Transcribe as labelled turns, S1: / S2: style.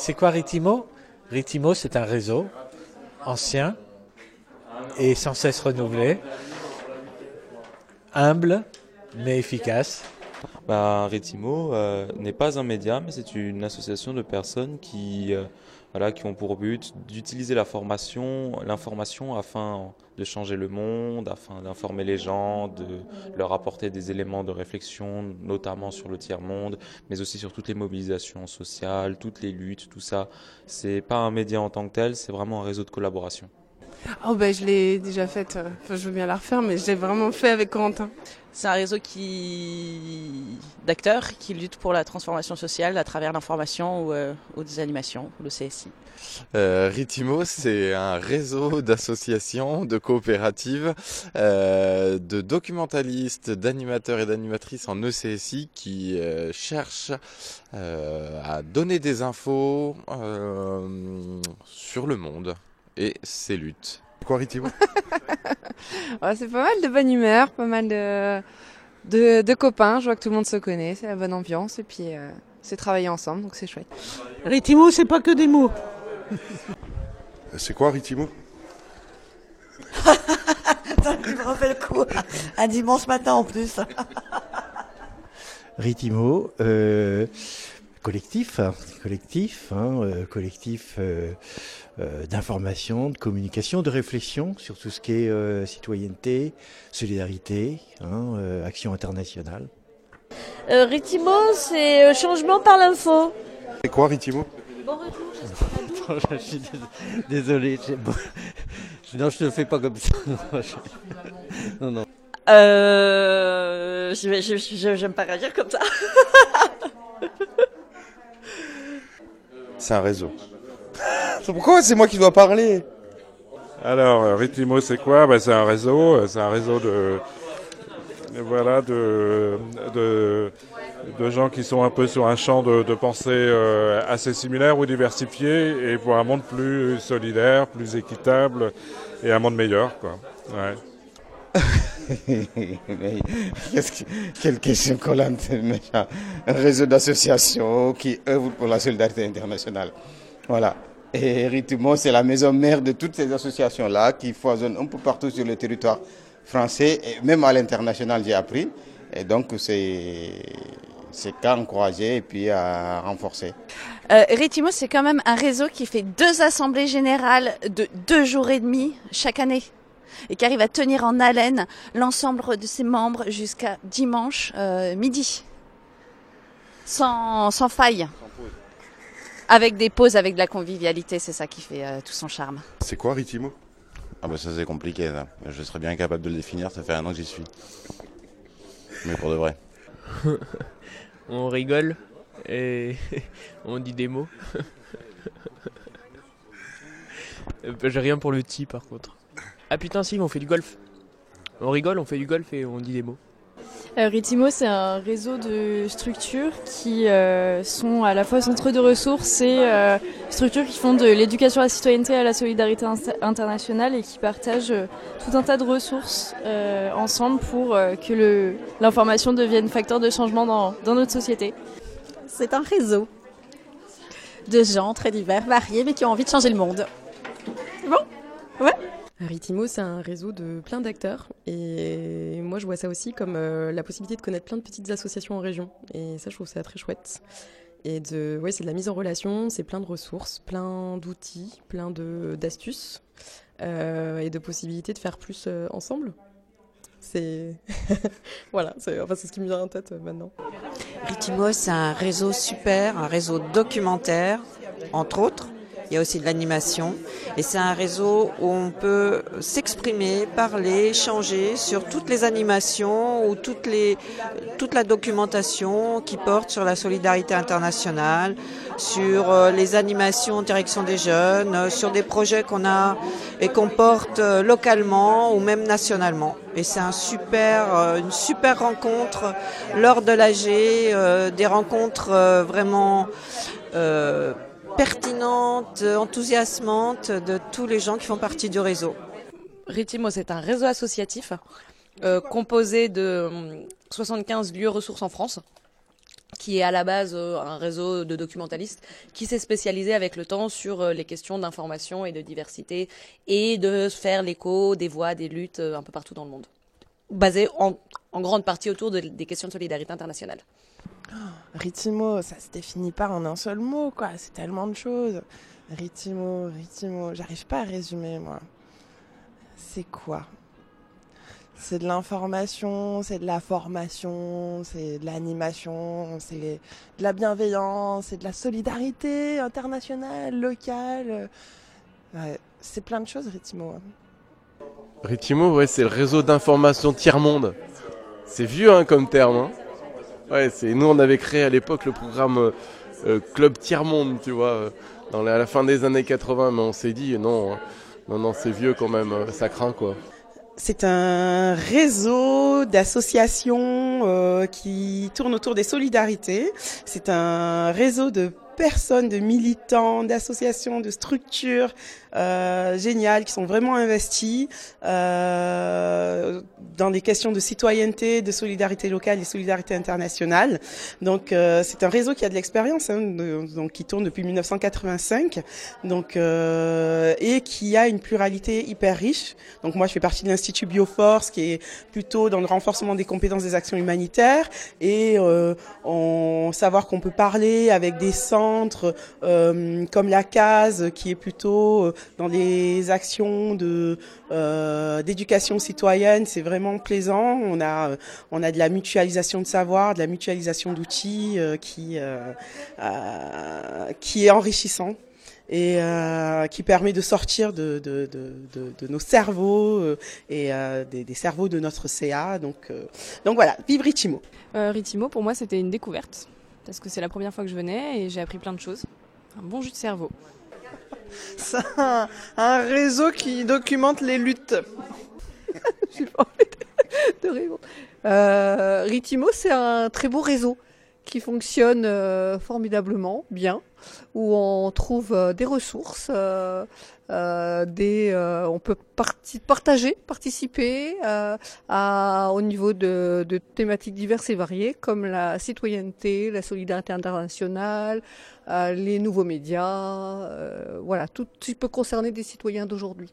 S1: C'est quoi Ritimo? Ritimo, c'est un réseau ancien et sans cesse renouvelé, humble mais efficace.
S2: Bah, euh, n'est pas un média, mais c'est une association de personnes qui, euh, voilà, qui ont pour but d'utiliser la formation, l'information afin de changer le monde, afin d'informer les gens, de leur apporter des éléments de réflexion, notamment sur le tiers-monde, mais aussi sur toutes les mobilisations sociales, toutes les luttes, tout ça. C'est pas un média en tant que tel, c'est vraiment un réseau de collaboration.
S3: Oh ben je l'ai déjà faite, euh, enfin, je veux bien la refaire, mais je l'ai vraiment fait avec Corentin.
S4: C'est un réseau qui d'acteurs qui luttent pour la transformation sociale à travers l'information ou, euh, ou des animations, le CSI.
S5: Euh, Ritimo, c'est un réseau d'associations, de coopératives, euh, de documentalistes, d'animateurs et d'animatrices en ECSI qui euh, cherchent euh, à donner des infos euh, sur le monde et ses luttes.
S6: Quoi, Ritimo
S3: Ouais, c'est pas mal de bonne humeur, pas mal de, de, de copains, je vois que tout le monde se connaît, c'est la bonne ambiance et puis euh, c'est travailler ensemble, donc c'est chouette.
S7: Ritimo, c'est pas que des mots.
S6: C'est quoi, Ritimo
S8: Tu me refais le coup. Un dimanche matin en plus.
S9: Ritimo, euh, collectif, hein, collectif, hein, euh, collectif euh, euh, d'information, de communication, de réflexion sur tout ce qui est euh, citoyenneté, solidarité, hein, euh, action internationale.
S10: Euh, Ritimo, c'est euh, changement par l'info.
S6: C'est quoi, Ritimo?
S10: Bon retour,
S9: je suis dés- désolé. je- non, je ne le fais pas comme ça. Non, je- non.
S4: Euh, je vais- je- je- j'aime pas réagir comme ça.
S6: C'est un réseau. Pourquoi c'est moi qui dois parler
S11: Alors, euh, Ritimo, c'est quoi? Ben, C'est un réseau, euh, c'est un réseau de, voilà, de, de, de gens qui sont un peu sur un champ de, de pensée euh, assez similaire ou diversifié et pour un monde plus solidaire, plus équitable et un monde meilleur. Quoi.
S12: Qu'est-ce que- question. Un réseau d'associations qui œuvrent pour la solidarité internationale. Voilà. Et Ritmo, c'est la maison mère de toutes ces associations-là qui foisonnent un peu partout sur le territoire français et même à l'international, j'ai appris. Et donc, c'est c'est encourager et puis à renforcer.
S4: Euh, Ritimo, c'est quand même un réseau qui fait deux assemblées générales de deux jours et demi chaque année et qui arrive à tenir en haleine l'ensemble de ses membres jusqu'à dimanche euh, midi. Sans, sans faille. Avec des pauses, avec de la convivialité, c'est ça qui fait euh, tout son charme.
S6: C'est quoi, Ritimo?
S12: Ah ben ça c'est compliqué ça. Je serais bien capable de le définir, ça fait un an que j'y suis. Mais pour de vrai.
S13: on rigole et on dit des mots. Euh, J'ai rien pour le ti par contre. Ah putain si, on fait du golf. On rigole, on fait du golf et on dit des mots.
S14: Euh, Ritimo, c'est un réseau de structures qui euh, sont à la fois centres de ressources et euh, structures qui font de l'éducation à la citoyenneté et à la solidarité internationale et qui partagent euh, tout un tas de ressources euh, ensemble pour euh, que l'information devienne facteur de changement dans, dans notre société.
S15: C'est un réseau de gens très divers, variés, mais qui ont envie de changer le monde. C'est bon Ouais
S16: Ritimo, c'est un réseau de plein d'acteurs et moi je vois ça aussi comme euh, la possibilité de connaître plein de petites associations en région et ça je trouve ça très chouette. Et de, ouais, c'est de la mise en relation, c'est plein de ressources, plein d'outils, plein de d'astuces euh, et de possibilités de faire plus euh, ensemble. C'est voilà, c'est enfin, c'est ce qui me vient en tête maintenant.
S17: Ritimo, c'est un réseau super, un réseau documentaire, entre autres. Il y a aussi de l'animation. Et c'est un réseau où on peut s'exprimer, parler, échanger sur toutes les animations ou toutes les, toute la documentation qui porte sur la solidarité internationale, sur euh, les animations en direction des jeunes, euh, sur des projets qu'on a et qu'on porte euh, localement ou même nationalement. Et c'est un super, une super rencontre lors de l'AG, des rencontres vraiment euh, pertinentes, enthousiasmantes de tous les gens qui font partie du réseau.
S18: Ritimo, c'est un réseau associatif euh, composé de hum, 75 lieux ressources en France qui est à la base un réseau de documentalistes qui s'est spécialisé avec le temps sur les questions d'information et de diversité et de faire l'écho des voix, des luttes un peu partout dans le monde, basé en, en grande partie autour de, des questions de solidarité internationale.
S19: Ritimo, ça se définit pas en un seul mot, quoi. C'est tellement de choses. Ritimo, Ritimo, j'arrive pas à résumer, moi. C'est quoi? C'est de l'information, c'est de la formation, c'est de l'animation, c'est de la bienveillance, c'est de la solidarité internationale, locale. Ouais, c'est plein de choses, Ritimo.
S6: Ritimo, ouais, c'est le réseau d'information tiers-monde. C'est vieux hein, comme terme. Hein. Ouais, c'est nous on avait créé à l'époque le programme euh, Club Tiers Monde, tu vois, euh, dans la, à la fin des années 80, mais on s'est dit non, non, non, c'est vieux quand même, euh, ça craint quoi.
S20: C'est un réseau d'associations euh, qui tourne autour des solidarités. C'est un réseau de personnes, de militants, d'associations, de structures euh, géniales qui sont vraiment investies euh, dans des questions de citoyenneté, de solidarité locale et solidarité internationale. Donc euh, c'est un réseau qui a de l'expérience, hein, donc qui tourne depuis 1985, donc euh, et qui a une pluralité hyper riche. Donc moi je fais partie de l'institut Bioforce qui est plutôt dans le renforcement des compétences des actions humanitaires et euh, on savoir qu'on peut parler avec des euh, comme la case qui est plutôt euh, dans des actions euh, d'éducation citoyenne, c'est vraiment plaisant. On a on a de la mutualisation de savoir, de la mutualisation d'outils qui qui est enrichissant et qui permet de sortir de, de, de, nos cerveaux et des, des, cerveaux de notre CA. Donc, donc voilà, vive Ritimo.
S14: Ritimo, pour moi, c'était une découverte parce que c'est la première fois que je venais et j'ai appris plein de choses. Un bon jus de cerveau.
S19: C'est un, un, réseau qui documente les luttes.
S7: j'ai pas envie de, de répondre. Euh, Ritimo, c'est un très beau réseau qui fonctionne euh, formidablement bien, où on trouve euh, des ressources, euh, des, on peut partager, participer au niveau de, de, thématiques diverses et variées, comme la citoyenneté, la solidarité internationale, les nouveaux médias, voilà, tout ce qui peut concerner des citoyens d'aujourd'hui.